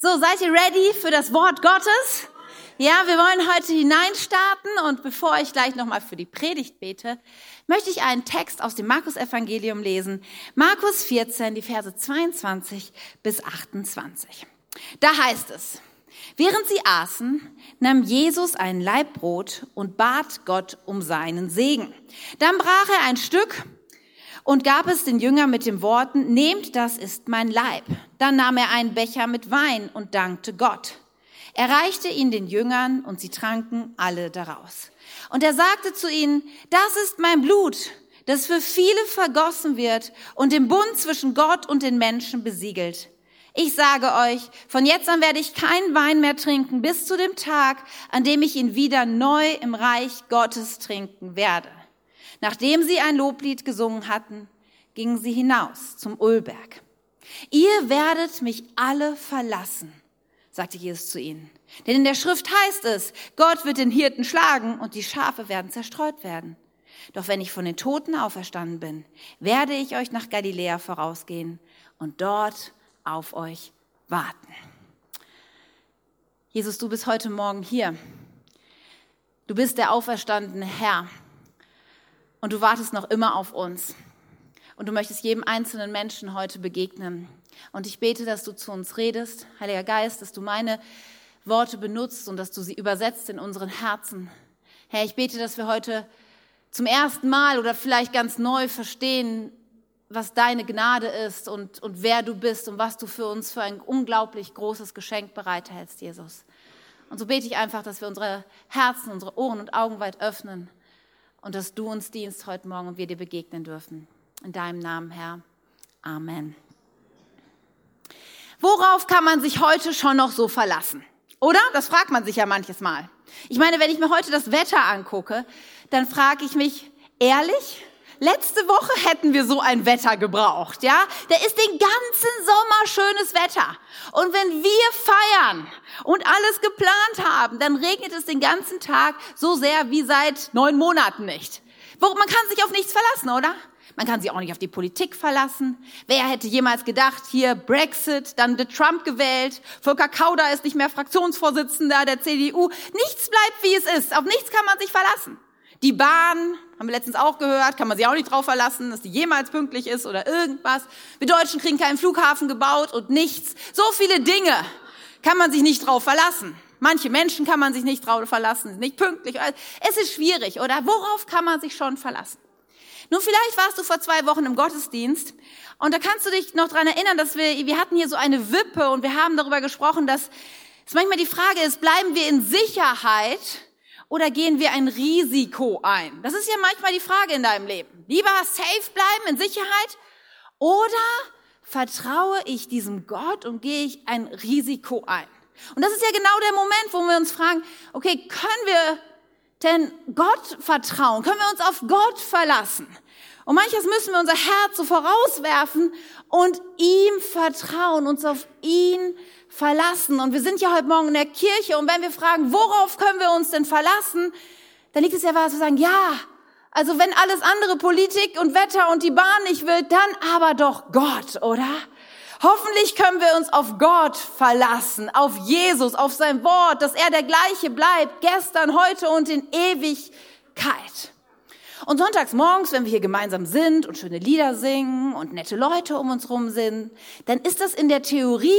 So, seid ihr ready für das Wort Gottes? Ja, wir wollen heute hineinstarten und bevor ich gleich nochmal für die Predigt bete, möchte ich einen Text aus dem Markus-Evangelium lesen. Markus 14, die Verse 22 bis 28. Da heißt es, während sie aßen, nahm Jesus ein Leibbrot und bat Gott um seinen Segen. Dann brach er ein Stück und gab es den Jüngern mit den Worten, nehmt, das ist mein Leib. Dann nahm er einen Becher mit Wein und dankte Gott. Er reichte ihn den Jüngern und sie tranken alle daraus. Und er sagte zu ihnen, das ist mein Blut, das für viele vergossen wird und den Bund zwischen Gott und den Menschen besiegelt. Ich sage euch, von jetzt an werde ich keinen Wein mehr trinken bis zu dem Tag, an dem ich ihn wieder neu im Reich Gottes trinken werde. Nachdem sie ein Loblied gesungen hatten, gingen sie hinaus zum Ölberg. Ihr werdet mich alle verlassen, sagte Jesus zu ihnen. Denn in der Schrift heißt es, Gott wird den Hirten schlagen und die Schafe werden zerstreut werden. Doch wenn ich von den Toten auferstanden bin, werde ich euch nach Galiläa vorausgehen und dort auf euch warten. Jesus, du bist heute Morgen hier. Du bist der auferstandene Herr und du wartest noch immer auf uns. Und du möchtest jedem einzelnen Menschen heute begegnen. Und ich bete, dass du zu uns redest, Heiliger Geist, dass du meine Worte benutzt und dass du sie übersetzt in unseren Herzen. Herr, ich bete, dass wir heute zum ersten Mal oder vielleicht ganz neu verstehen, was deine Gnade ist und, und wer du bist und was du für uns für ein unglaublich großes Geschenk bereithältst, Jesus. Und so bete ich einfach, dass wir unsere Herzen, unsere Ohren und Augen weit öffnen und dass du uns dienst heute Morgen und wir dir begegnen dürfen. In deinem Namen, Herr. Amen. Worauf kann man sich heute schon noch so verlassen? Oder? Das fragt man sich ja manches Mal. Ich meine, wenn ich mir heute das Wetter angucke, dann frage ich mich, ehrlich? Letzte Woche hätten wir so ein Wetter gebraucht, ja? Da ist den ganzen Sommer schönes Wetter. Und wenn wir feiern und alles geplant haben, dann regnet es den ganzen Tag so sehr wie seit neun Monaten nicht. Man kann sich auf nichts verlassen, oder? Man kann sich auch nicht auf die Politik verlassen. Wer hätte jemals gedacht, hier Brexit, dann wird Trump gewählt, Volker Kauder ist nicht mehr Fraktionsvorsitzender der CDU. Nichts bleibt, wie es ist. Auf nichts kann man sich verlassen. Die Bahn, haben wir letztens auch gehört, kann man sich auch nicht drauf verlassen, dass die jemals pünktlich ist oder irgendwas. Wir Deutschen kriegen keinen Flughafen gebaut und nichts. So viele Dinge kann man sich nicht drauf verlassen. Manche Menschen kann man sich nicht drauf verlassen, nicht pünktlich. Es ist schwierig, oder? Worauf kann man sich schon verlassen? Nun, vielleicht warst du vor zwei Wochen im Gottesdienst und da kannst du dich noch dran erinnern, dass wir, wir hatten hier so eine Wippe und wir haben darüber gesprochen, dass es manchmal die Frage ist, bleiben wir in Sicherheit oder gehen wir ein Risiko ein? Das ist ja manchmal die Frage in deinem Leben. Lieber safe bleiben, in Sicherheit oder vertraue ich diesem Gott und gehe ich ein Risiko ein? Und das ist ja genau der Moment, wo wir uns fragen, okay, können wir denn Gott vertrauen? Können wir uns auf Gott verlassen? Und manches müssen wir unser Herz so vorauswerfen und ihm vertrauen, uns auf ihn verlassen. Und wir sind ja heute Morgen in der Kirche und wenn wir fragen, worauf können wir uns denn verlassen, dann liegt es ja was zu sagen, ja, also wenn alles andere Politik und Wetter und die Bahn nicht will, dann aber doch Gott, oder? Hoffentlich können wir uns auf Gott verlassen, auf Jesus, auf sein Wort, dass er der gleiche bleibt, gestern, heute und in Ewigkeit. Und sonntags morgens, wenn wir hier gemeinsam sind und schöne Lieder singen und nette Leute um uns rum sind, dann ist das in der Theorie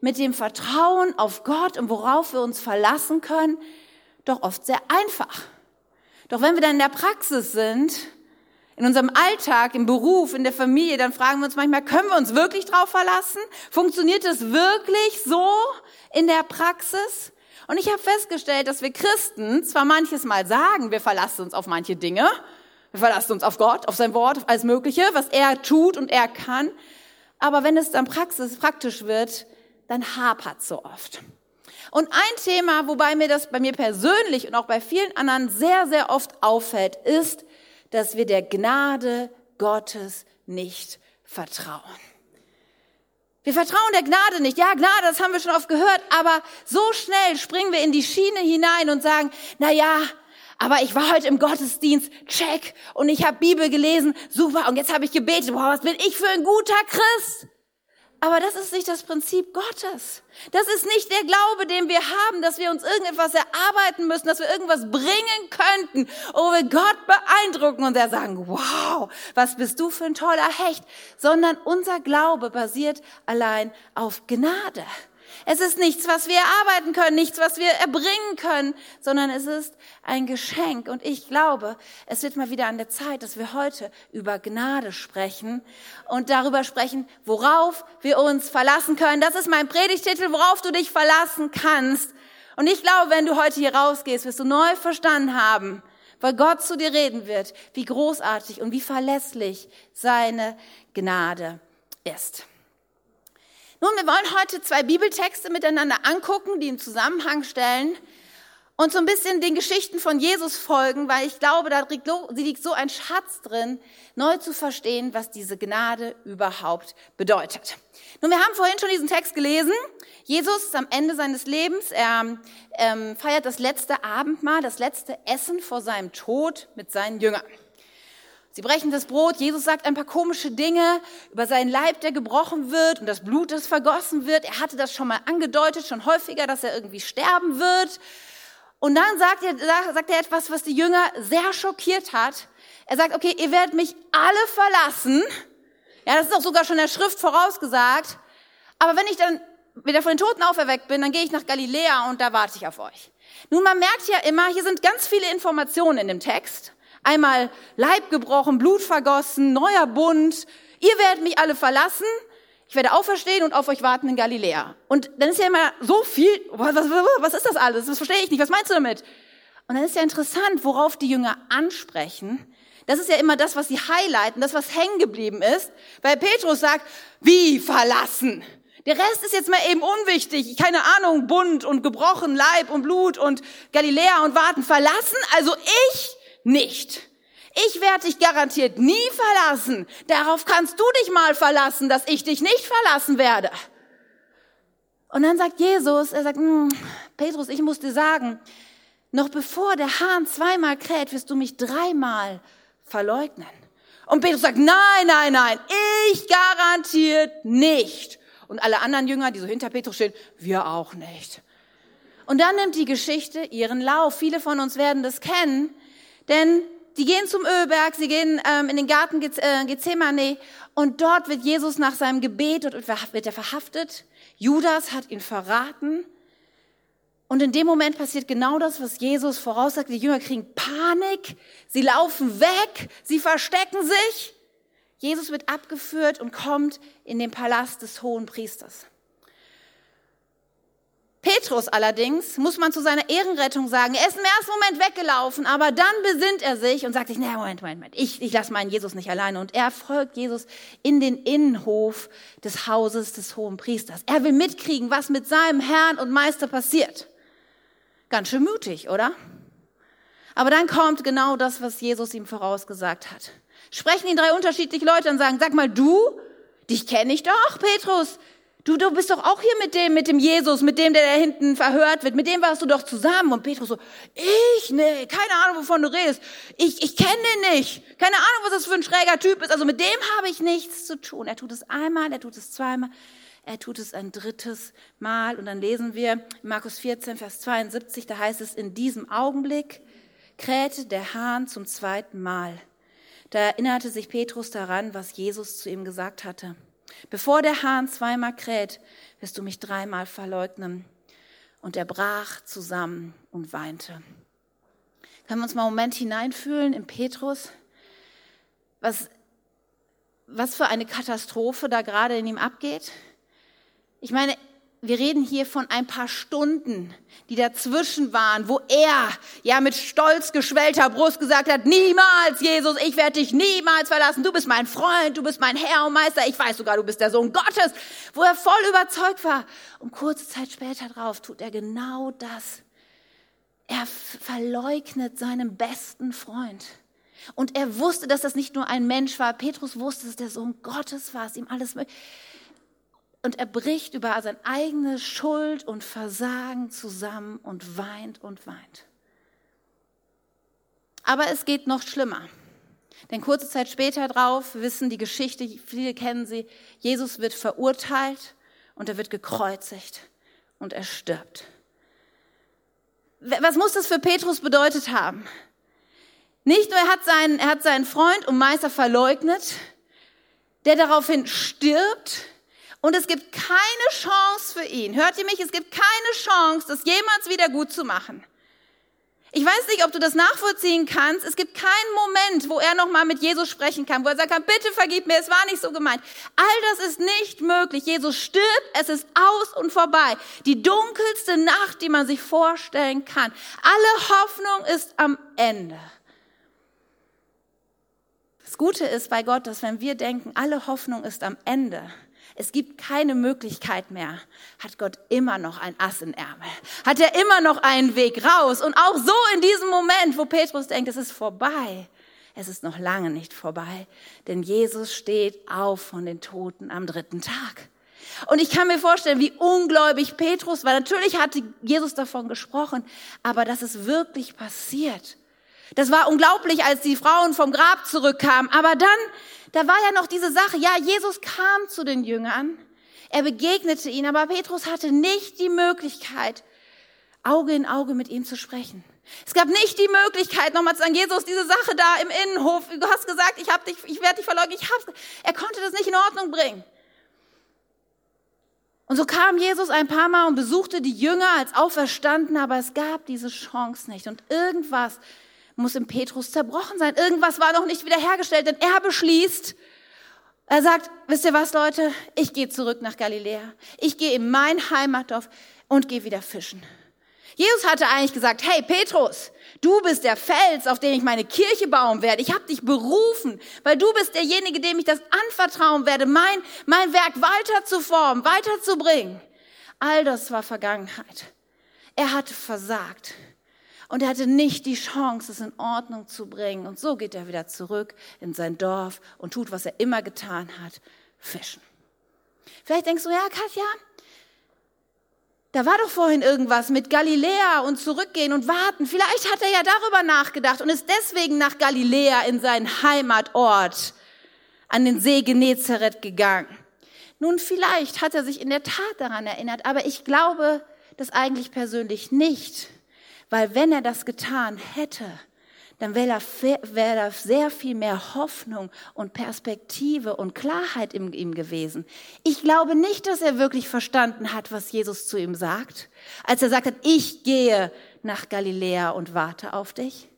mit dem Vertrauen auf Gott und worauf wir uns verlassen können, doch oft sehr einfach. Doch wenn wir dann in der Praxis sind, in unserem Alltag, im Beruf, in der Familie, dann fragen wir uns manchmal, können wir uns wirklich drauf verlassen? Funktioniert es wirklich so in der Praxis? Und ich habe festgestellt, dass wir Christen zwar manches Mal sagen, wir verlassen uns auf manche Dinge, wir verlassen uns auf Gott, auf sein Wort, auf alles Mögliche, was er tut und er kann, aber wenn es dann Praxis, praktisch wird, dann hapert so oft. Und ein Thema, wobei mir das bei mir persönlich und auch bei vielen anderen sehr, sehr oft auffällt, ist, dass wir der Gnade Gottes nicht vertrauen. Wir vertrauen der Gnade nicht. Ja, Gnade, das haben wir schon oft gehört, aber so schnell springen wir in die Schiene hinein und sagen, na ja, aber ich war heute im Gottesdienst, check, und ich habe Bibel gelesen, super, und jetzt habe ich gebetet, boah, was bin ich für ein guter Christ. Aber das ist nicht das Prinzip Gottes. Das ist nicht der Glaube, den wir haben, dass wir uns irgendetwas erarbeiten müssen, dass wir irgendwas bringen könnten, wo wir Gott beeindrucken und er sagen, wow, was bist du für ein toller Hecht, sondern unser Glaube basiert allein auf Gnade. Es ist nichts, was wir erarbeiten können, nichts, was wir erbringen können, sondern es ist ein Geschenk. Und ich glaube, es wird mal wieder an der Zeit, dass wir heute über Gnade sprechen und darüber sprechen, worauf wir uns verlassen können. Das ist mein Predigtitel, worauf du dich verlassen kannst. Und ich glaube, wenn du heute hier rausgehst, wirst du neu verstanden haben, weil Gott zu dir reden wird, wie großartig und wie verlässlich seine Gnade ist. Nun, wir wollen heute zwei Bibeltexte miteinander angucken, die im Zusammenhang stellen und so ein bisschen den Geschichten von Jesus folgen, weil ich glaube, da liegt so ein Schatz drin, neu zu verstehen, was diese Gnade überhaupt bedeutet. Nun, wir haben vorhin schon diesen Text gelesen. Jesus ist am Ende seines Lebens, er ähm, feiert das letzte Abendmahl, das letzte Essen vor seinem Tod mit seinen Jüngern. Sie brechen das Brot. Jesus sagt ein paar komische Dinge über seinen Leib, der gebrochen wird und das Blut, das vergossen wird. Er hatte das schon mal angedeutet, schon häufiger, dass er irgendwie sterben wird. Und dann sagt er, sagt er etwas, was die Jünger sehr schockiert hat. Er sagt, okay, ihr werdet mich alle verlassen. Ja, das ist auch sogar schon der Schrift vorausgesagt. Aber wenn ich dann wieder von den Toten auferweckt bin, dann gehe ich nach Galiläa und da warte ich auf euch. Nun, man merkt ja immer, hier sind ganz viele Informationen in dem Text. Einmal Leib gebrochen, Blut vergossen, neuer Bund. Ihr werdet mich alle verlassen. Ich werde auferstehen und auf euch warten in Galiläa. Und dann ist ja immer so viel, was, was, ist das alles? Das verstehe ich nicht. Was meinst du damit? Und dann ist ja interessant, worauf die Jünger ansprechen. Das ist ja immer das, was sie highlighten, das, was hängen geblieben ist. Weil Petrus sagt, wie verlassen? Der Rest ist jetzt mal eben unwichtig. Keine Ahnung, bunt und gebrochen, Leib und Blut und Galiläa und warten. Verlassen? Also ich nicht. Ich werde dich garantiert nie verlassen. Darauf kannst du dich mal verlassen, dass ich dich nicht verlassen werde. Und dann sagt Jesus, er sagt, hm, Petrus, ich muss dir sagen, noch bevor der Hahn zweimal kräht, wirst du mich dreimal verleugnen. Und Petrus sagt, nein, nein, nein, ich garantiert nicht. Und alle anderen Jünger, die so hinter Petrus stehen, wir auch nicht. Und dann nimmt die Geschichte ihren Lauf. Viele von uns werden das kennen. Denn die gehen zum Ölberg, sie gehen ähm, in den Garten äh, Gethsemane und dort wird Jesus nach seinem Gebet und wird er verhaftet. Judas hat ihn verraten. Und in dem Moment passiert genau das, was Jesus voraussagt. Die Jünger kriegen Panik, sie laufen weg, sie verstecken sich. Jesus wird abgeführt und kommt in den Palast des hohen Priesters. Petrus allerdings, muss man zu seiner Ehrenrettung sagen, er ist im ersten Moment weggelaufen, aber dann besinnt er sich und sagt sich, nee, Moment, Moment, Moment, ich, ich lasse meinen Jesus nicht alleine. Und er folgt Jesus in den Innenhof des Hauses des hohen Priesters. Er will mitkriegen, was mit seinem Herrn und Meister passiert. Ganz schön mutig, oder? Aber dann kommt genau das, was Jesus ihm vorausgesagt hat. Sprechen ihn drei unterschiedliche Leute und sagen, sag mal, du, dich kenne ich doch, Petrus. Du, du bist doch auch hier mit dem, mit dem Jesus, mit dem, der da hinten verhört wird. Mit dem warst du doch zusammen. Und Petrus so, ich? Nee, keine Ahnung, wovon du redest. Ich, ich kenne den nicht. Keine Ahnung, was das für ein schräger Typ ist. Also mit dem habe ich nichts zu tun. Er tut es einmal, er tut es zweimal, er tut es ein drittes Mal. Und dann lesen wir Markus 14, Vers 72, da heißt es, in diesem Augenblick krähte der Hahn zum zweiten Mal. Da erinnerte sich Petrus daran, was Jesus zu ihm gesagt hatte. Bevor der Hahn zweimal kräht, wirst du mich dreimal verleugnen. Und er brach zusammen und weinte. Können wir uns mal einen Moment hineinfühlen in Petrus? Was, was für eine Katastrophe da gerade in ihm abgeht? Ich meine, wir reden hier von ein paar Stunden, die dazwischen waren, wo er ja mit stolz geschwellter Brust gesagt hat, niemals, Jesus, ich werde dich niemals verlassen. Du bist mein Freund, du bist mein Herr und Meister. Ich weiß sogar, du bist der Sohn Gottes, wo er voll überzeugt war. Und kurze Zeit später drauf tut er genau das. Er verleugnet seinen besten Freund. Und er wusste, dass das nicht nur ein Mensch war. Petrus wusste, dass der Sohn Gottes war, es ihm alles möglich und er bricht über seine eigene Schuld und Versagen zusammen und weint und weint. Aber es geht noch schlimmer. Denn kurze Zeit später drauf wissen die Geschichte, viele kennen sie, Jesus wird verurteilt und er wird gekreuzigt und er stirbt. Was muss das für Petrus bedeutet haben? Nicht nur er hat seinen, er hat seinen Freund und Meister verleugnet, der daraufhin stirbt und es gibt keine Chance für ihn. Hört ihr mich? Es gibt keine Chance, das jemals wieder gut zu machen. Ich weiß nicht, ob du das nachvollziehen kannst. Es gibt keinen Moment, wo er nochmal mit Jesus sprechen kann, wo er sagen kann, bitte vergib mir, es war nicht so gemeint. All das ist nicht möglich. Jesus stirbt, es ist aus und vorbei. Die dunkelste Nacht, die man sich vorstellen kann. Alle Hoffnung ist am Ende. Das Gute ist bei Gott, dass wenn wir denken, alle Hoffnung ist am Ende, es gibt keine Möglichkeit mehr, hat Gott immer noch ein Ass im Ärmel. Hat er immer noch einen Weg raus. Und auch so in diesem Moment, wo Petrus denkt, es ist vorbei. Es ist noch lange nicht vorbei, denn Jesus steht auf von den Toten am dritten Tag. Und ich kann mir vorstellen, wie ungläubig Petrus war. Natürlich hatte Jesus davon gesprochen, aber dass es wirklich passiert. Das war unglaublich, als die Frauen vom Grab zurückkamen. Aber dann da war ja noch diese Sache, ja, Jesus kam zu den Jüngern, er begegnete ihnen, aber Petrus hatte nicht die Möglichkeit, Auge in Auge mit ihm zu sprechen. Es gab nicht die Möglichkeit, nochmal zu sagen, Jesus, diese Sache da im Innenhof, du hast gesagt, ich, hab dich, ich werde dich verleugnen, ich hab's. Er konnte das nicht in Ordnung bringen. Und so kam Jesus ein paar Mal und besuchte die Jünger als Auferstanden, aber es gab diese Chance nicht. Und irgendwas muss im Petrus zerbrochen sein. Irgendwas war noch nicht wiederhergestellt, denn er beschließt, er sagt, wisst ihr was, Leute, ich gehe zurück nach Galiläa. Ich gehe in mein Heimatdorf und gehe wieder fischen. Jesus hatte eigentlich gesagt, hey Petrus, du bist der Fels, auf dem ich meine Kirche bauen werde. Ich habe dich berufen, weil du bist derjenige, dem ich das anvertrauen werde, mein, mein Werk weiter zu formen, weiterzubringen. All das war Vergangenheit. Er hatte versagt. Und er hatte nicht die Chance, es in Ordnung zu bringen. Und so geht er wieder zurück in sein Dorf und tut, was er immer getan hat, fischen. Vielleicht denkst du, ja, Katja, da war doch vorhin irgendwas mit Galiläa und zurückgehen und warten. Vielleicht hat er ja darüber nachgedacht und ist deswegen nach Galiläa in seinen Heimatort an den See Genezareth gegangen. Nun, vielleicht hat er sich in der Tat daran erinnert, aber ich glaube das eigentlich persönlich nicht. Weil wenn er das getan hätte, dann wäre da, sehr viel mehr Hoffnung und Perspektive und Klarheit in ihm gewesen. Ich glaube nicht, dass er wirklich verstanden hat, was Jesus zu ihm sagt, als er sagt hat, ich gehe nach Galiläa und warte auf dich.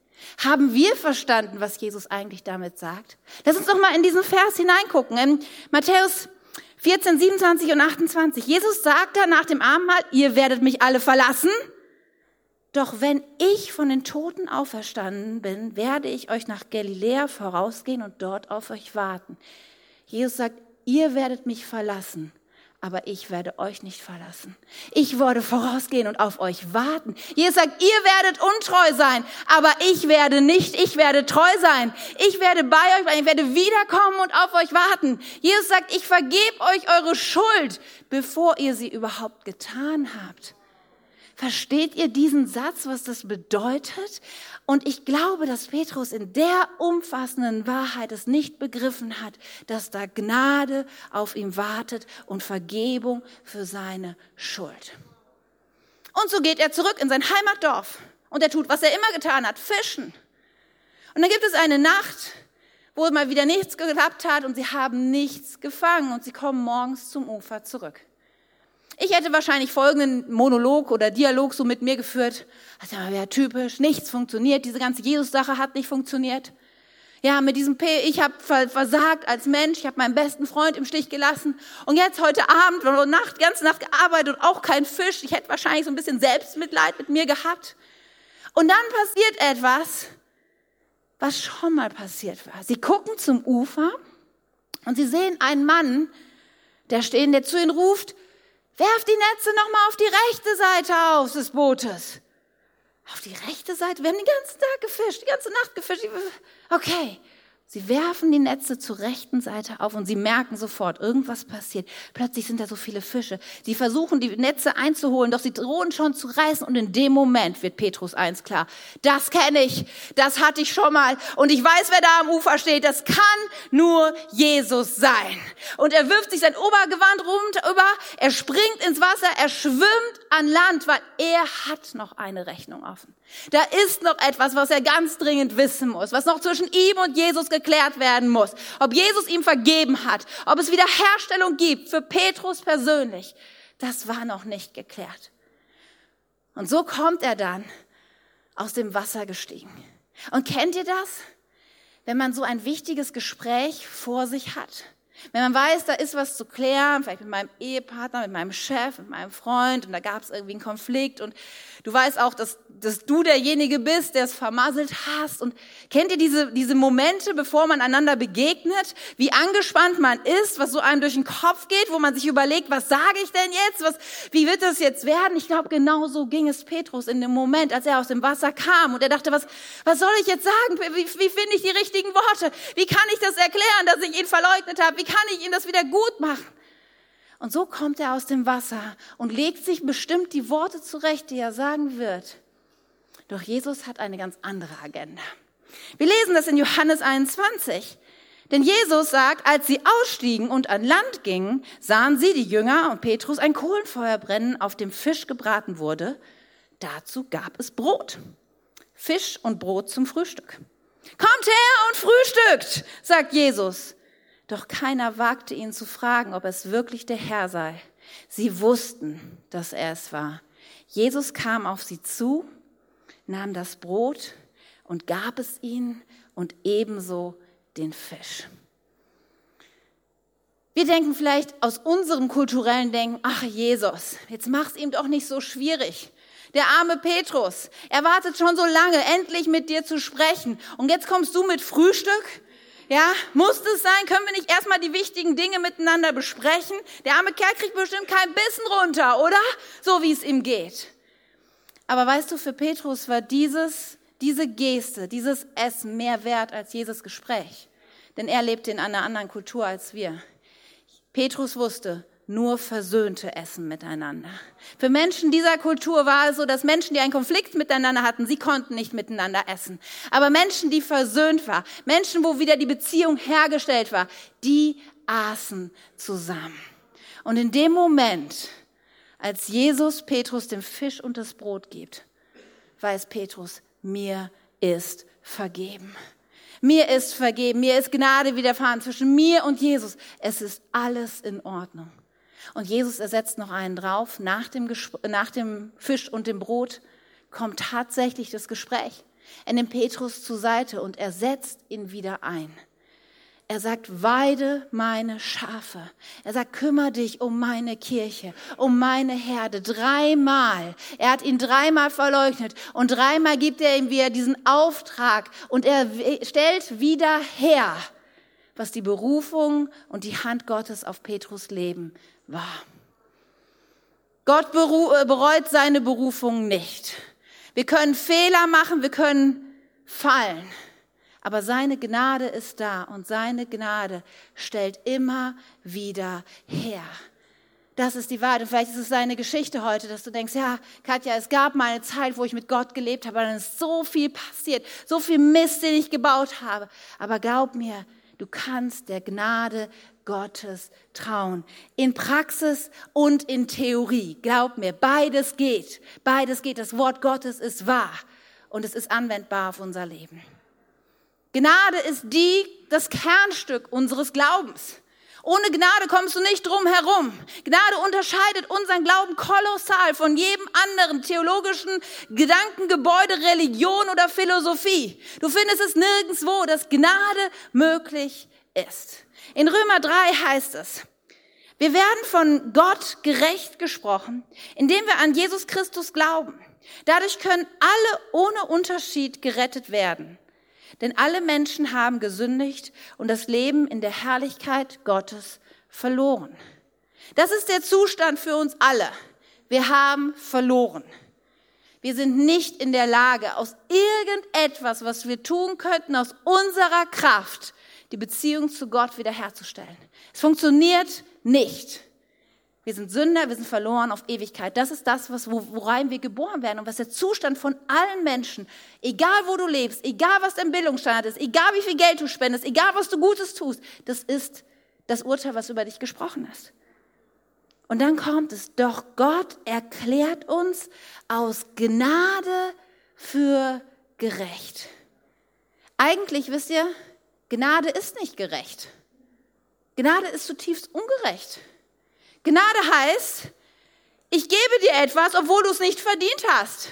Haben wir verstanden, was Jesus eigentlich damit sagt? Lass uns doch mal in diesen Vers hineingucken. In Matthäus 14, 27 und 28. Jesus sagt da nach dem Abendmahl, ihr werdet mich alle verlassen doch wenn ich von den Toten auferstanden bin, werde ich euch nach Galiläa vorausgehen und dort auf euch warten. Jesus sagt, ihr werdet mich verlassen, aber ich werde euch nicht verlassen. Ich werde vorausgehen und auf euch warten. Jesus sagt, ihr werdet untreu sein, aber ich werde nicht, ich werde treu sein. Ich werde bei euch bleiben, ich werde wiederkommen und auf euch warten. Jesus sagt, ich vergebe euch eure Schuld, bevor ihr sie überhaupt getan habt. Versteht ihr diesen Satz, was das bedeutet? Und ich glaube, dass Petrus in der umfassenden Wahrheit es nicht begriffen hat, dass da Gnade auf ihm wartet und Vergebung für seine Schuld. Und so geht er zurück in sein Heimatdorf und er tut, was er immer getan hat, fischen. Und dann gibt es eine Nacht, wo mal wieder nichts geklappt hat und sie haben nichts gefangen und sie kommen morgens zum Ufer zurück. Ich hätte wahrscheinlich folgenden Monolog oder Dialog so mit mir geführt. Das wäre typisch, nichts funktioniert, diese ganze Jesus-Sache hat nicht funktioniert. Ja, mit diesem P, ich habe versagt als Mensch, ich habe meinen besten Freund im Stich gelassen und jetzt heute Abend und Nacht, ganze Nacht gearbeitet und auch kein Fisch. Ich hätte wahrscheinlich so ein bisschen Selbstmitleid mit mir gehabt. Und dann passiert etwas, was schon mal passiert war. Sie gucken zum Ufer und sie sehen einen Mann, der stehen, der zu ihnen ruft, Werf die Netze nochmal auf die rechte Seite aus des Bootes. Auf die rechte Seite? Wir haben den ganzen Tag gefischt, die ganze Nacht gefischt. Okay. Sie werfen die Netze zur rechten Seite auf und sie merken sofort, irgendwas passiert. Plötzlich sind da so viele Fische. Sie versuchen, die Netze einzuholen, doch sie drohen schon zu reißen. Und in dem Moment wird Petrus eins klar. Das kenne ich. Das hatte ich schon mal. Und ich weiß, wer da am Ufer steht. Das kann nur Jesus sein. Und er wirft sich sein Obergewand runter, er springt ins Wasser, er schwimmt an Land, weil er hat noch eine Rechnung offen. Da ist noch etwas, was er ganz dringend wissen muss, was noch zwischen ihm und Jesus geklärt werden muss. Ob Jesus ihm vergeben hat, ob es Wiederherstellung gibt für Petrus persönlich, das war noch nicht geklärt. Und so kommt er dann aus dem Wasser gestiegen. Und kennt ihr das? Wenn man so ein wichtiges Gespräch vor sich hat wenn man weiß, da ist was zu klären, vielleicht mit meinem Ehepartner, mit meinem Chef, mit meinem Freund und da gab es irgendwie einen Konflikt und du weißt auch, dass, dass du derjenige bist, der es vermasselt hast und kennt ihr diese, diese Momente, bevor man einander begegnet, wie angespannt man ist, was so einem durch den Kopf geht, wo man sich überlegt, was sage ich denn jetzt, was, wie wird das jetzt werden? Ich glaube, genau so ging es Petrus in dem Moment, als er aus dem Wasser kam und er dachte, was, was soll ich jetzt sagen? Wie, wie finde ich die richtigen Worte? Wie kann ich das erklären, dass ich ihn verleugnet habe? Kann ich ihm das wieder gut machen? Und so kommt er aus dem Wasser und legt sich bestimmt die Worte zurecht, die er sagen wird. Doch Jesus hat eine ganz andere Agenda. Wir lesen das in Johannes 21. Denn Jesus sagt, als sie ausstiegen und an Land gingen, sahen sie, die Jünger und Petrus, ein Kohlenfeuer brennen, auf dem Fisch gebraten wurde. Dazu gab es Brot. Fisch und Brot zum Frühstück. Kommt her und frühstückt, sagt Jesus. Doch keiner wagte ihn zu fragen, ob es wirklich der Herr sei. Sie wussten, dass er es war. Jesus kam auf sie zu, nahm das Brot und gab es ihnen und ebenso den Fisch. Wir denken vielleicht aus unserem kulturellen Denken, ach Jesus, jetzt mach's ihm doch nicht so schwierig. Der arme Petrus, er wartet schon so lange, endlich mit dir zu sprechen. Und jetzt kommst du mit Frühstück? Ja, muss es sein? Können wir nicht erstmal die wichtigen Dinge miteinander besprechen? Der arme Kerl kriegt bestimmt kein Bissen runter, oder? So wie es ihm geht. Aber weißt du, für Petrus war dieses, diese Geste, dieses Essen mehr wert als jedes Gespräch. Denn er lebte in einer anderen Kultur als wir. Petrus wusste, nur Versöhnte essen miteinander. Für Menschen dieser Kultur war es so, dass Menschen, die einen Konflikt miteinander hatten, sie konnten nicht miteinander essen. Aber Menschen, die versöhnt waren, Menschen, wo wieder die Beziehung hergestellt war, die aßen zusammen. Und in dem Moment, als Jesus Petrus den Fisch und das Brot gibt, weiß Petrus, mir ist vergeben. Mir ist vergeben, mir ist Gnade widerfahren zwischen mir und Jesus. Es ist alles in Ordnung. Und Jesus ersetzt noch einen drauf. Nach dem, nach dem Fisch und dem Brot kommt tatsächlich das Gespräch. Er nimmt Petrus zur Seite und er setzt ihn wieder ein. Er sagt, weide meine Schafe. Er sagt, kümmere dich um meine Kirche, um meine Herde. Dreimal. Er hat ihn dreimal verleugnet und dreimal gibt er ihm wieder diesen Auftrag und er stellt wieder her, was die Berufung und die Hand Gottes auf Petrus Leben war. Gott äh, bereut seine Berufung nicht. Wir können Fehler machen, wir können fallen. Aber seine Gnade ist da und seine Gnade stellt immer wieder her. Das ist die Wahrheit. Und vielleicht ist es deine Geschichte heute, dass du denkst, ja, Katja, es gab mal eine Zeit, wo ich mit Gott gelebt habe, dann ist so viel passiert, so viel Mist, den ich gebaut habe. Aber glaub mir, du kannst der Gnade Gottes trauen. In Praxis und in Theorie. Glaub mir, beides geht. Beides geht. Das Wort Gottes ist wahr und es ist anwendbar auf unser Leben. Gnade ist die, das Kernstück unseres Glaubens. Ohne Gnade kommst du nicht drum herum. Gnade unterscheidet unseren Glauben kolossal von jedem anderen theologischen Gedankengebäude, Religion oder Philosophie. Du findest es nirgendwo, dass Gnade möglich ist. In Römer 3 heißt es, wir werden von Gott gerecht gesprochen, indem wir an Jesus Christus glauben. Dadurch können alle ohne Unterschied gerettet werden. Denn alle Menschen haben gesündigt und das Leben in der Herrlichkeit Gottes verloren. Das ist der Zustand für uns alle. Wir haben verloren. Wir sind nicht in der Lage, aus irgendetwas, was wir tun könnten, aus unserer Kraft, die Beziehung zu Gott wiederherzustellen. Es funktioniert nicht. Wir sind Sünder, wir sind verloren auf Ewigkeit. Das ist das, was, worein wir geboren werden und was der Zustand von allen Menschen, egal wo du lebst, egal was dein Bildungsstandard ist, egal wie viel Geld du spendest, egal was du Gutes tust, das ist das Urteil, was über dich gesprochen ist. Und dann kommt es, doch Gott erklärt uns aus Gnade für gerecht. Eigentlich, wisst ihr, Gnade ist nicht gerecht. Gnade ist zutiefst ungerecht. Gnade heißt, ich gebe dir etwas, obwohl du es nicht verdient hast.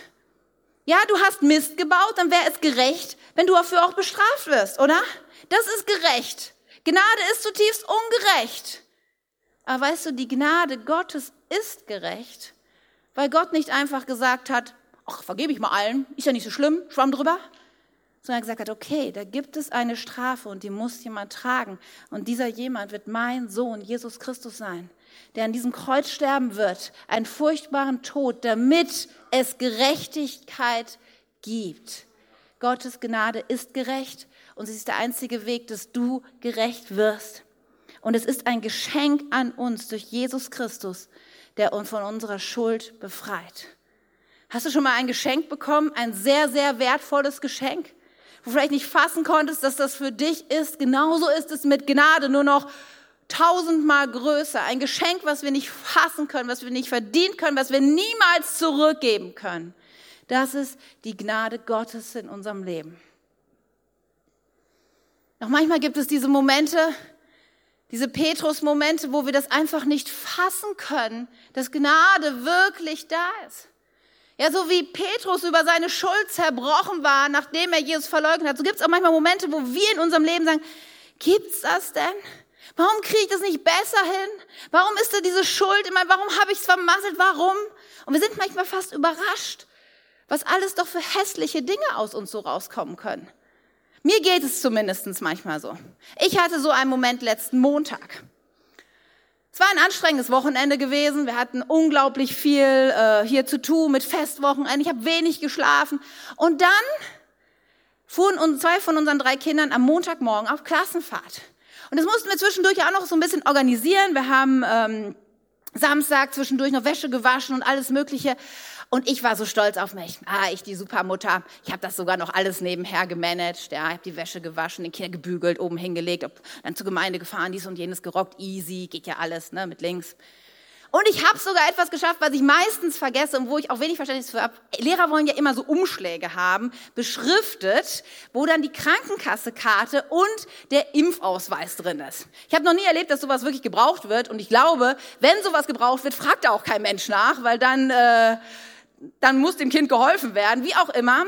Ja, du hast Mist gebaut, dann wäre es gerecht, wenn du dafür auch bestraft wirst, oder? Das ist gerecht. Gnade ist zutiefst ungerecht. Aber weißt du, die Gnade Gottes ist gerecht, weil Gott nicht einfach gesagt hat, ach, vergebe ich mal allen, ist ja nicht so schlimm, schwamm drüber, sondern gesagt hat, okay, da gibt es eine Strafe und die muss jemand tragen. Und dieser jemand wird mein Sohn, Jesus Christus sein, der an diesem Kreuz sterben wird, einen furchtbaren Tod, damit es Gerechtigkeit gibt. Gottes Gnade ist gerecht und sie ist der einzige Weg, dass du gerecht wirst. Und es ist ein Geschenk an uns durch Jesus Christus, der uns von unserer Schuld befreit. Hast du schon mal ein Geschenk bekommen? Ein sehr, sehr wertvolles Geschenk? Wo vielleicht nicht fassen konntest, dass das für dich ist. Genauso ist es mit Gnade, nur noch tausendmal größer. Ein Geschenk, was wir nicht fassen können, was wir nicht verdienen können, was wir niemals zurückgeben können. Das ist die Gnade Gottes in unserem Leben. Noch manchmal gibt es diese Momente, diese Petrus-Momente, wo wir das einfach nicht fassen können, dass Gnade wirklich da ist. Ja, so wie Petrus über seine Schuld zerbrochen war, nachdem er Jesus verleugnet hat, so gibt es auch manchmal Momente, wo wir in unserem Leben sagen, gibt's das denn? Warum kriege ich das nicht besser hin? Warum ist da diese Schuld immer? Warum habe ich es vermasselt? Warum? Und wir sind manchmal fast überrascht, was alles doch für hässliche Dinge aus uns so rauskommen können. Mir geht es zumindest manchmal so. Ich hatte so einen Moment letzten Montag. Es war ein anstrengendes Wochenende gewesen. Wir hatten unglaublich viel äh, hier zu tun mit Festwochenende. Ich habe wenig geschlafen. Und dann fuhren uns zwei von unseren drei Kindern am Montagmorgen auf Klassenfahrt. Und das mussten wir zwischendurch auch noch so ein bisschen organisieren. Wir haben ähm, Samstag zwischendurch noch Wäsche gewaschen und alles Mögliche. Und ich war so stolz auf mich. Ah, ich die Supermutter. Ich habe das sogar noch alles nebenher gemanagt. Ja, ich habe die Wäsche gewaschen, den Kinder gebügelt, oben hingelegt, dann zur Gemeinde gefahren, dies und jenes gerockt. Easy, geht ja alles, ne, mit links. Und ich habe sogar etwas geschafft, was ich meistens vergesse und wo ich auch wenig Verständnis für habe. Lehrer wollen ja immer so Umschläge haben, beschriftet, wo dann die Krankenkassekarte und der Impfausweis drin ist. Ich habe noch nie erlebt, dass sowas wirklich gebraucht wird und ich glaube, wenn sowas gebraucht wird, fragt da auch kein Mensch nach, weil dann äh, dann muss dem Kind geholfen werden, wie auch immer.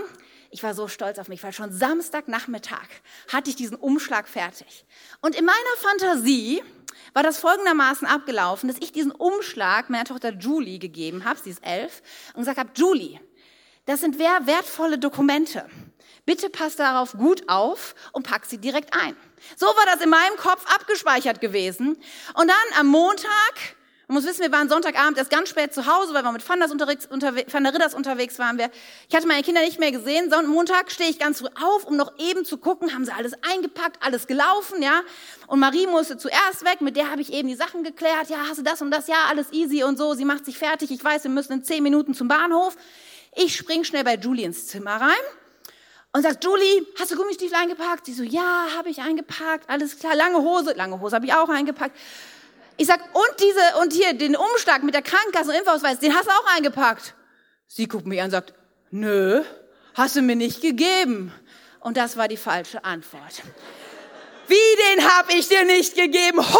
Ich war so stolz auf mich, weil schon Samstagnachmittag hatte ich diesen Umschlag fertig. Und in meiner Fantasie war das folgendermaßen abgelaufen, dass ich diesen Umschlag meiner Tochter Julie gegeben habe, sie ist elf, und gesagt habe, Julie, das sind wertvolle Dokumente. Bitte pass darauf gut auf und pack sie direkt ein. So war das in meinem Kopf abgespeichert gewesen. Und dann am Montag man muss wissen, wir waren Sonntagabend erst ganz spät zu Hause, weil wir mit Van unterwegs, unterwe Van der Ridders unterwegs waren. Wir. Ich hatte meine Kinder nicht mehr gesehen. Sonntag, stehe ich ganz früh auf, um noch eben zu gucken, haben sie alles eingepackt, alles gelaufen, ja. Und Marie musste zuerst weg, mit der habe ich eben die Sachen geklärt. Ja, hast du das und das? Ja, alles easy und so. Sie macht sich fertig. Ich weiß, wir müssen in zehn Minuten zum Bahnhof. Ich spring schnell bei Julie ins Zimmer rein und sagt, Julie, hast du Gummistiefel eingepackt? Sie so, ja, habe ich eingepackt, alles klar, lange Hose, lange Hose habe ich auch eingepackt. Ich sag, und diese, und hier, den Umschlag mit der Krankenkasse und Impfausweis, den hast du auch eingepackt. Sie guckt mich an und sagt, nö, hast du mir nicht gegeben. Und das war die falsche Antwort. Wie den hab ich dir nicht gegeben? 100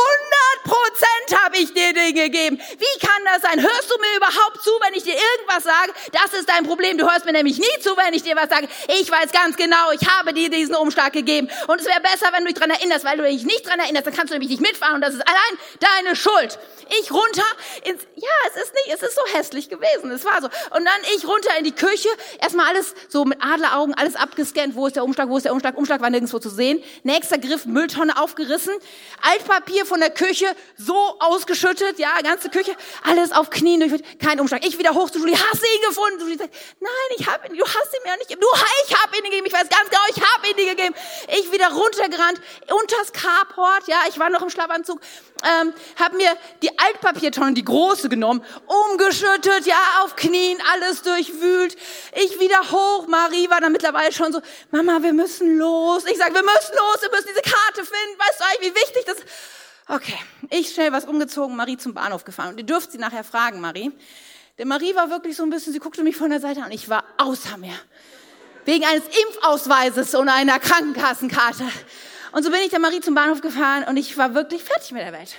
Prozent habe ich dir den gegeben. Wie kann das sein? Hörst du mir überhaupt zu, wenn ich dir irgendwas sage? Das ist dein Problem. Du hörst mir nämlich nie zu, wenn ich dir was sage. Ich weiß ganz genau, ich habe dir diesen Umschlag gegeben. Und es wäre besser, wenn du dich dran erinnerst, weil du dich nicht dran erinnerst, dann kannst du nämlich nicht mitfahren und das ist allein deine Schuld. Ich runter ins, ja, es ist nicht, es ist so hässlich gewesen. Es war so. Und dann ich runter in die Küche. Erstmal alles so mit Adleraugen, alles abgescannt. Wo ist der Umschlag? Wo ist der Umschlag? Umschlag war nirgendwo zu sehen. Nächster Griff, Mülltonne aufgerissen, Altpapier von der Küche so ausgeschüttet, ja, ganze Küche, alles auf Knien durch, kein Umschlag. Ich wieder hoch zu Julie, hast du ihn gefunden? Julie sagt, nein, ich habe ihn, du hast ihn mir nicht gegeben. Du, ich habe ihn gegeben, ich weiß ganz genau, ich habe ihn dir gegeben. Ich wieder runtergerannt, unters Carport, ja, ich war noch im Schlafanzug, ähm, habe mir die Altpapiertonne, die große genommen, umgeschüttet, ja, auf Knien, alles durchwühlt. Ich wieder hoch, Marie war dann mittlerweile schon so, Mama, wir müssen los. Ich sage, wir müssen los, wir müssen diese Karte finden. Weißt du eigentlich, wie wichtig das ist? Okay, ich schnell was umgezogen, Marie zum Bahnhof gefahren. Und ihr dürft sie nachher fragen, Marie. Denn Marie war wirklich so ein bisschen, sie guckte mich von der Seite an. Ich war außer mir. Wegen eines Impfausweises und einer Krankenkassenkarte. Und so bin ich der Marie zum Bahnhof gefahren und ich war wirklich fertig mit der Welt.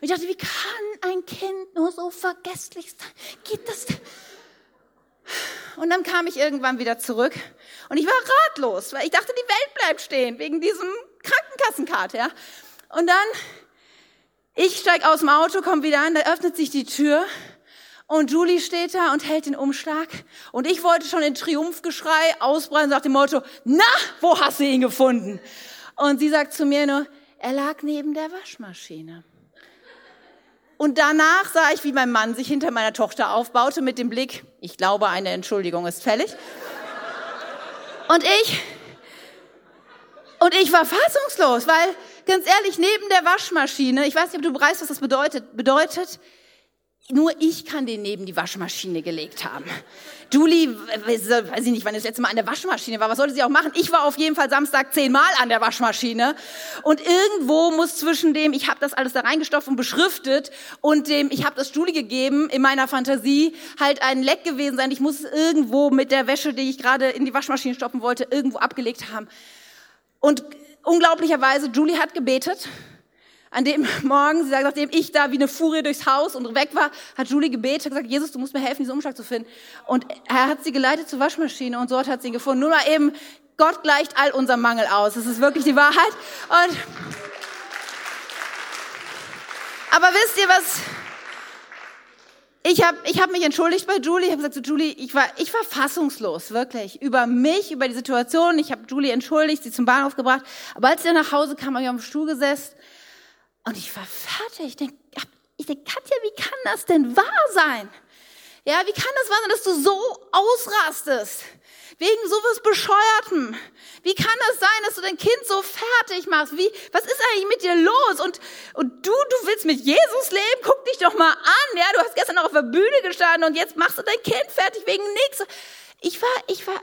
Und ich dachte, wie kann ein Kind nur so vergesslich sein? Geht das? Und dann kam ich irgendwann wieder zurück und ich war ratlos, weil ich dachte, die Welt bleibt stehen wegen diesem Krankenkassenkarte, ja. Und dann, ich steig aus dem Auto, komm wieder an, da öffnet sich die Tür und Julie steht da und hält den Umschlag. Und ich wollte schon in Triumphgeschrei ausbreiten, sagt dem Motto, na, wo hast du ihn gefunden? Und sie sagt zu mir nur, er lag neben der Waschmaschine. Und danach sah ich, wie mein Mann sich hinter meiner Tochter aufbaute mit dem Blick, ich glaube, eine Entschuldigung ist fällig. Und ich, und ich war fassungslos, weil, ganz ehrlich, neben der Waschmaschine, ich weiß nicht, ob du bereist, was das bedeutet, bedeutet, nur ich kann den neben die Waschmaschine gelegt haben. Julie, weiß ich nicht, wann das letzte Mal an der Waschmaschine war, was sollte sie auch machen? Ich war auf jeden Fall Samstag zehnmal an der Waschmaschine. Und irgendwo muss zwischen dem, ich habe das alles da reingestopft und beschriftet, und dem, ich habe das Julie gegeben, in meiner Fantasie, halt ein Leck gewesen sein. Ich muss es irgendwo mit der Wäsche, die ich gerade in die Waschmaschine stoppen wollte, irgendwo abgelegt haben. Und unglaublicherweise, Julie hat gebetet an dem Morgen, sie sagt, nachdem ich da wie eine Furie durchs Haus und weg war, hat Julie gebetet, und gesagt, Jesus, du musst mir helfen, diesen Umschlag zu finden. Und er hat sie geleitet zur Waschmaschine und dort hat sie ihn gefunden. Nur mal eben, Gott gleicht all unserem Mangel aus. Das ist wirklich die Wahrheit. Und aber wisst ihr was? Ich habe ich hab mich entschuldigt bei Julie. Ich habe gesagt zu Julie, ich war, ich war fassungslos, wirklich, über mich, über die Situation. Ich habe Julie entschuldigt, sie zum Bahnhof gebracht. Aber als sie dann nach Hause kam, habe ich auf dem Stuhl gesessen und ich war fertig. Ich denke, ich denk, Katja, wie kann das denn wahr sein? Ja, wie kann das wahr sein, dass du so ausrastest? Wegen sowas Bescheuertem. Wie kann das sein, dass du dein Kind so fertig machst? Wie, was ist eigentlich mit dir los? Und, und du, du willst mit Jesus leben? Guck dich doch mal an. Ja, du hast gestern noch auf der Bühne gestanden und jetzt machst du dein Kind fertig wegen nichts. Ich war, ich war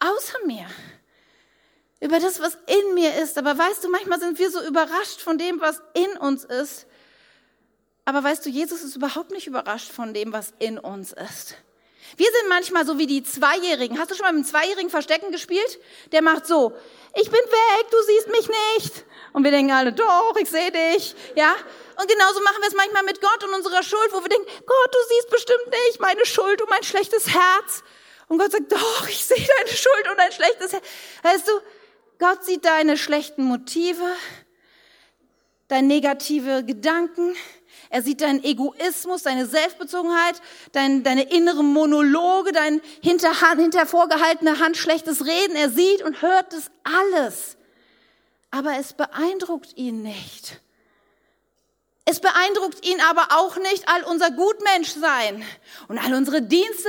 außer mir über das, was in mir ist. Aber weißt du, manchmal sind wir so überrascht von dem, was in uns ist. Aber weißt du, Jesus ist überhaupt nicht überrascht von dem, was in uns ist. Wir sind manchmal so wie die Zweijährigen. Hast du schon mal mit einem Zweijährigen Verstecken gespielt? Der macht so, ich bin weg, du siehst mich nicht. Und wir denken alle, doch, ich sehe dich. Ja? Und genauso machen wir es manchmal mit Gott und unserer Schuld, wo wir denken, Gott, du siehst bestimmt nicht meine Schuld und mein schlechtes Herz. Und Gott sagt, doch, ich sehe deine Schuld und dein schlechtes Herz. Weißt du, Gott sieht deine schlechten Motive, deine negative Gedanken. Er sieht deinen Egoismus, deine Selbstbezogenheit, dein, deine inneren Monologe, dein hinter, hinter vorgehaltene Hand schlechtes Reden. Er sieht und hört das alles. Aber es beeindruckt ihn nicht. Es beeindruckt ihn aber auch nicht all unser Gutmenschsein und all unsere Dienste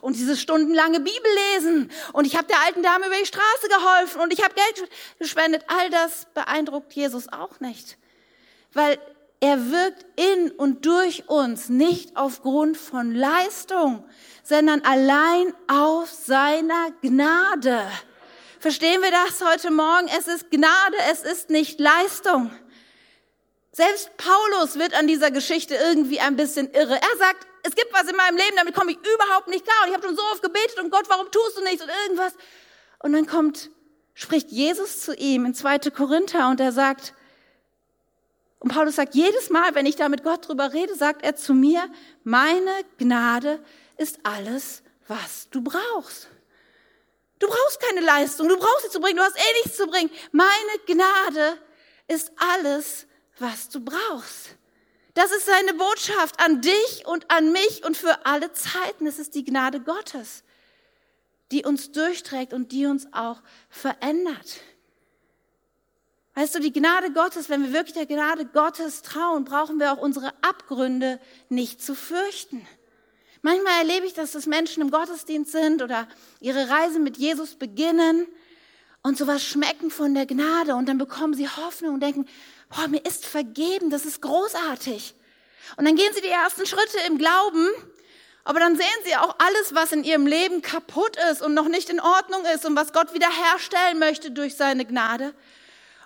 und dieses stundenlange Bibellesen und ich habe der alten Dame über die Straße geholfen und ich habe Geld gespendet. All das beeindruckt Jesus auch nicht, weil er wirkt in und durch uns nicht aufgrund von Leistung, sondern allein auf seiner Gnade. Verstehen wir das heute Morgen? Es ist Gnade, es ist nicht Leistung. Selbst Paulus wird an dieser Geschichte irgendwie ein bisschen irre. Er sagt, es gibt was in meinem Leben, damit komme ich überhaupt nicht klar. Und ich habe schon so oft gebetet und Gott, warum tust du nichts und irgendwas. Und dann kommt, spricht Jesus zu ihm in 2. Korinther und er sagt, und Paulus sagt, jedes Mal, wenn ich da mit Gott drüber rede, sagt er zu mir, meine Gnade ist alles, was du brauchst. Du brauchst keine Leistung, du brauchst sie zu bringen, du hast eh nichts zu bringen. Meine Gnade ist alles, was du brauchst. Das ist seine Botschaft an dich und an mich und für alle Zeiten. Es ist die Gnade Gottes, die uns durchträgt und die uns auch verändert. Weißt du, die Gnade Gottes, wenn wir wirklich der Gnade Gottes trauen, brauchen wir auch unsere Abgründe nicht zu fürchten. Manchmal erlebe ich, dass das Menschen im Gottesdienst sind oder ihre Reise mit Jesus beginnen und sowas schmecken von der Gnade und dann bekommen sie Hoffnung und denken, boah, mir ist vergeben, das ist großartig. Und dann gehen sie die ersten Schritte im Glauben, aber dann sehen sie auch alles, was in ihrem Leben kaputt ist und noch nicht in Ordnung ist und was Gott wiederherstellen möchte durch seine Gnade.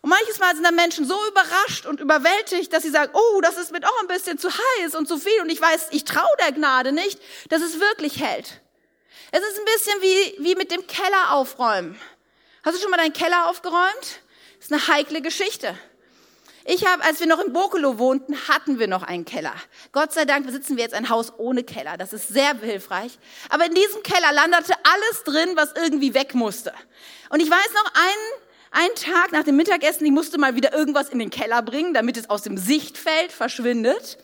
Und manches Mal sind dann Menschen so überrascht und überwältigt, dass sie sagen, oh, das ist mir doch ein bisschen zu heiß und zu viel und ich weiß, ich traue der Gnade nicht, dass es wirklich hält. Es ist ein bisschen wie, wie mit dem Keller aufräumen. Hast du schon mal deinen Keller aufgeräumt? Das ist eine heikle Geschichte. Ich habe, als wir noch in Bokelo wohnten, hatten wir noch einen Keller. Gott sei Dank besitzen wir jetzt ein Haus ohne Keller. Das ist sehr hilfreich. Aber in diesem Keller landete alles drin, was irgendwie weg musste. Und ich weiß noch einen, einen Tag nach dem Mittagessen, ich musste mal wieder irgendwas in den Keller bringen, damit es aus dem Sichtfeld verschwindet.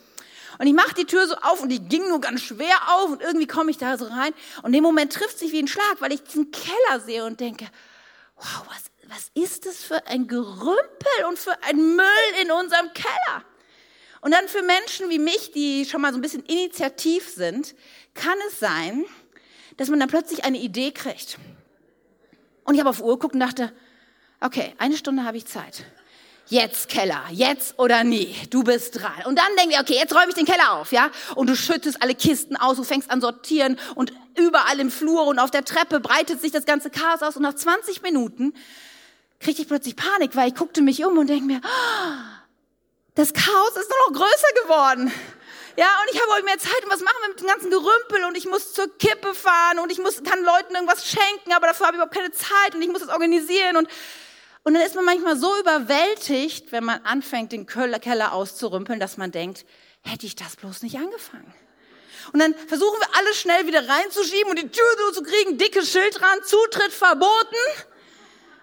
Und ich mache die Tür so auf und die ging nur ganz schwer auf und irgendwie komme ich da so rein. Und in dem Moment trifft sich wie ein Schlag, weil ich diesen Keller sehe und denke, wow, was was ist das für ein Gerümpel und für ein Müll in unserem Keller? Und dann für Menschen wie mich, die schon mal so ein bisschen initiativ sind, kann es sein, dass man dann plötzlich eine Idee kriegt. Und ich habe auf Uhr geguckt und dachte, okay, eine Stunde habe ich Zeit. Jetzt Keller, jetzt oder nie, du bist dran. Und dann denken wir, okay, jetzt räume ich den Keller auf, ja? Und du schüttest alle Kisten aus, du fängst an sortieren und überall im Flur und auf der Treppe breitet sich das ganze Chaos aus und nach 20 Minuten kriegte ich plötzlich Panik, weil ich guckte mich um und denke mir, oh, das Chaos ist nur noch größer geworden. Ja, und ich habe heute mehr Zeit und was machen wir mit dem ganzen Gerümpel und ich muss zur Kippe fahren und ich muss, kann Leuten irgendwas schenken, aber dafür habe ich überhaupt keine Zeit und ich muss das organisieren und, und dann ist man manchmal so überwältigt, wenn man anfängt, den Keller auszurümpeln, dass man denkt, hätte ich das bloß nicht angefangen. Und dann versuchen wir alles schnell wieder reinzuschieben und die Tür so zu kriegen, dicke Schild dran, Zutritt verboten.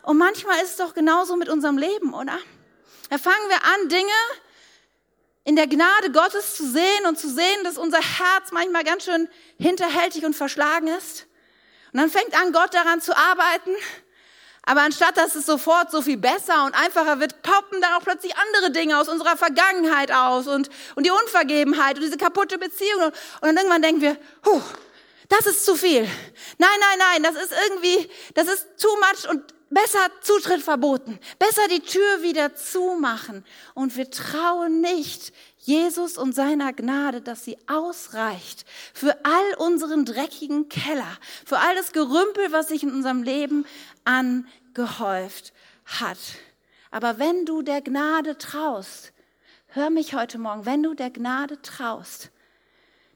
Und manchmal ist es doch genauso mit unserem Leben, oder? Da fangen wir an, Dinge in der Gnade Gottes zu sehen und zu sehen, dass unser Herz manchmal ganz schön hinterhältig und verschlagen ist. Und dann fängt an, Gott daran zu arbeiten. Aber anstatt dass es sofort so viel besser und einfacher wird, poppen dann auch plötzlich andere Dinge aus unserer Vergangenheit aus und, und die Unvergebenheit und diese kaputte Beziehung. Und dann irgendwann denken wir, huh, das ist zu viel. Nein, nein, nein, das ist irgendwie, das ist too much und besser Zutritt verboten, besser die Tür wieder zumachen. Und wir trauen nicht Jesus und seiner Gnade, dass sie ausreicht für all unseren dreckigen Keller, für all das Gerümpel, was sich in unserem Leben angehäuft hat. Aber wenn du der Gnade traust, hör mich heute Morgen, wenn du der Gnade traust,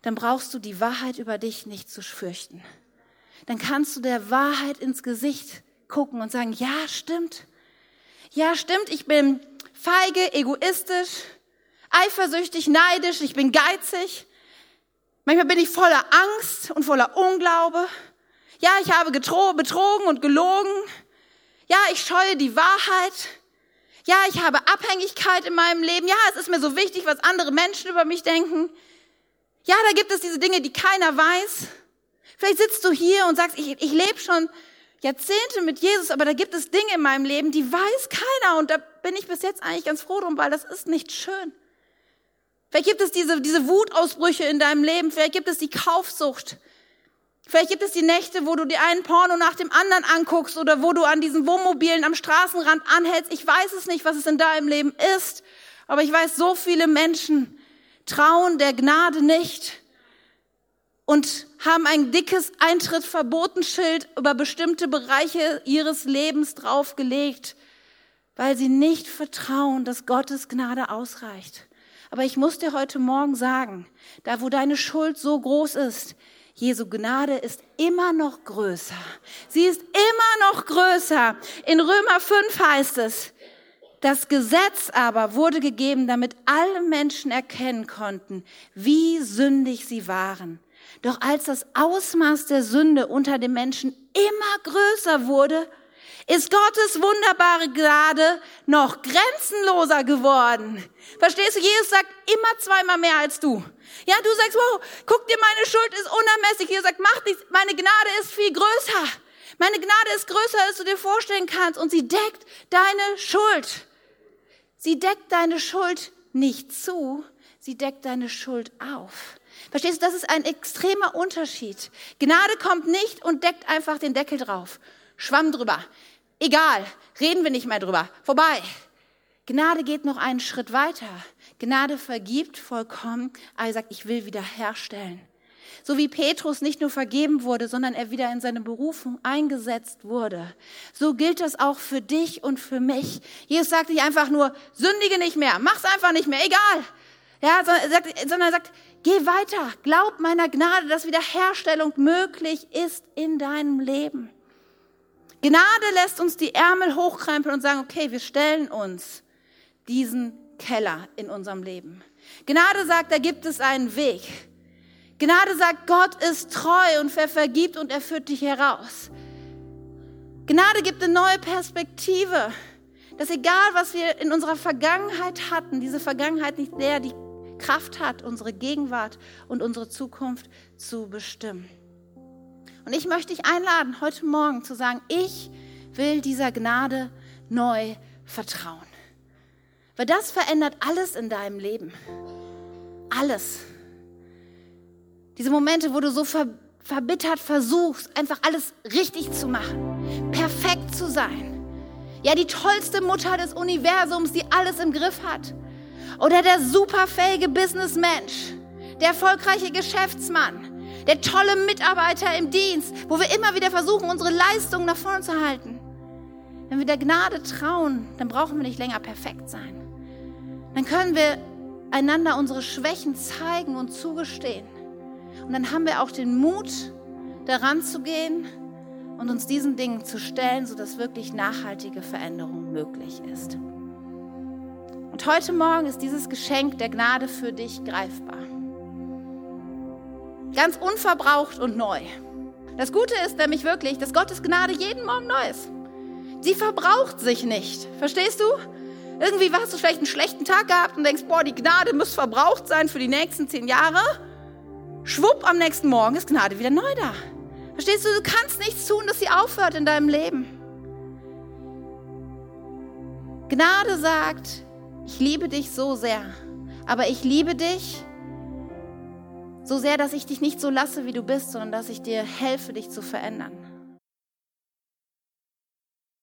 dann brauchst du die Wahrheit über dich nicht zu fürchten. Dann kannst du der Wahrheit ins Gesicht gucken und sagen, ja, stimmt. Ja, stimmt, ich bin feige, egoistisch, eifersüchtig, neidisch, ich bin geizig. Manchmal bin ich voller Angst und voller Unglaube. Ja, ich habe betrogen und gelogen. Ja, ich scheue die Wahrheit. Ja, ich habe Abhängigkeit in meinem Leben. Ja, es ist mir so wichtig, was andere Menschen über mich denken. Ja, da gibt es diese Dinge, die keiner weiß. Vielleicht sitzt du hier und sagst, ich, ich lebe schon Jahrzehnte mit Jesus, aber da gibt es Dinge in meinem Leben, die weiß keiner und da bin ich bis jetzt eigentlich ganz froh drum, weil das ist nicht schön. Vielleicht gibt es diese, diese Wutausbrüche in deinem Leben, vielleicht gibt es die Kaufsucht, vielleicht gibt es die Nächte, wo du dir einen Porno nach dem anderen anguckst oder wo du an diesen Wohnmobilen am Straßenrand anhältst. Ich weiß es nicht, was es in deinem Leben ist, aber ich weiß, so viele Menschen trauen der Gnade nicht und haben ein dickes Eintrittsverbotenschild über bestimmte Bereiche ihres Lebens draufgelegt, weil sie nicht vertrauen, dass Gottes Gnade ausreicht. Aber ich muss dir heute Morgen sagen, da wo deine Schuld so groß ist, Jesu Gnade ist immer noch größer. Sie ist immer noch größer. In Römer 5 heißt es, das Gesetz aber wurde gegeben, damit alle Menschen erkennen konnten, wie sündig sie waren. Doch als das Ausmaß der Sünde unter den Menschen immer größer wurde, ist Gottes wunderbare Gnade noch grenzenloser geworden. Verstehst du? Jesus sagt immer zweimal mehr als du. Ja, du sagst, wow, guck dir, meine Schuld ist unermesslich. Jesus sagt, mach nichts, meine Gnade ist viel größer. Meine Gnade ist größer, als du dir vorstellen kannst und sie deckt deine Schuld. Sie deckt deine Schuld nicht zu, sie deckt deine Schuld auf. Verstehst du, das ist ein extremer Unterschied. Gnade kommt nicht und deckt einfach den Deckel drauf. Schwamm drüber. Egal, reden wir nicht mehr drüber. Vorbei. Gnade geht noch einen Schritt weiter. Gnade vergibt vollkommen, aber er sagt, ich will wieder herstellen. So wie Petrus nicht nur vergeben wurde, sondern er wieder in seine Berufung eingesetzt wurde. So gilt das auch für dich und für mich. Jesus sagt nicht einfach nur, sündige nicht mehr, mach's einfach nicht mehr, egal. Ja, sondern er sagt, geh weiter, glaub meiner Gnade, dass Wiederherstellung möglich ist in deinem Leben. Gnade lässt uns die Ärmel hochkrempeln und sagen, okay, wir stellen uns diesen Keller in unserem Leben. Gnade sagt, da gibt es einen Weg. Gnade sagt, Gott ist treu und er vergibt und er führt dich heraus. Gnade gibt eine neue Perspektive, dass egal, was wir in unserer Vergangenheit hatten, diese Vergangenheit nicht der die Kraft hat, unsere Gegenwart und unsere Zukunft zu bestimmen. Und ich möchte dich einladen, heute Morgen zu sagen, ich will dieser Gnade neu vertrauen. Weil das verändert alles in deinem Leben. Alles. Diese Momente, wo du so ver verbittert versuchst, einfach alles richtig zu machen, perfekt zu sein. Ja, die tollste Mutter des Universums, die alles im Griff hat. Oder der superfähige Businessmensch, der erfolgreiche Geschäftsmann, der tolle Mitarbeiter im Dienst, wo wir immer wieder versuchen, unsere Leistungen nach vorne zu halten. Wenn wir der Gnade trauen, dann brauchen wir nicht länger perfekt sein. Dann können wir einander unsere Schwächen zeigen und zugestehen. Und dann haben wir auch den Mut, daran zu gehen und uns diesen Dingen zu stellen, sodass wirklich nachhaltige Veränderung möglich ist. Und heute Morgen ist dieses Geschenk der Gnade für dich greifbar. Ganz unverbraucht und neu. Das Gute ist nämlich wirklich, dass Gottes Gnade jeden Morgen neu ist. Sie verbraucht sich nicht. Verstehst du? Irgendwie hast du vielleicht einen schlechten Tag gehabt und denkst, boah, die Gnade muss verbraucht sein für die nächsten zehn Jahre. Schwupp, am nächsten Morgen ist Gnade wieder neu da. Verstehst du, du kannst nichts tun, dass sie aufhört in deinem Leben. Gnade sagt, ich liebe dich so sehr, aber ich liebe dich so sehr, dass ich dich nicht so lasse, wie du bist, sondern dass ich dir helfe, dich zu verändern.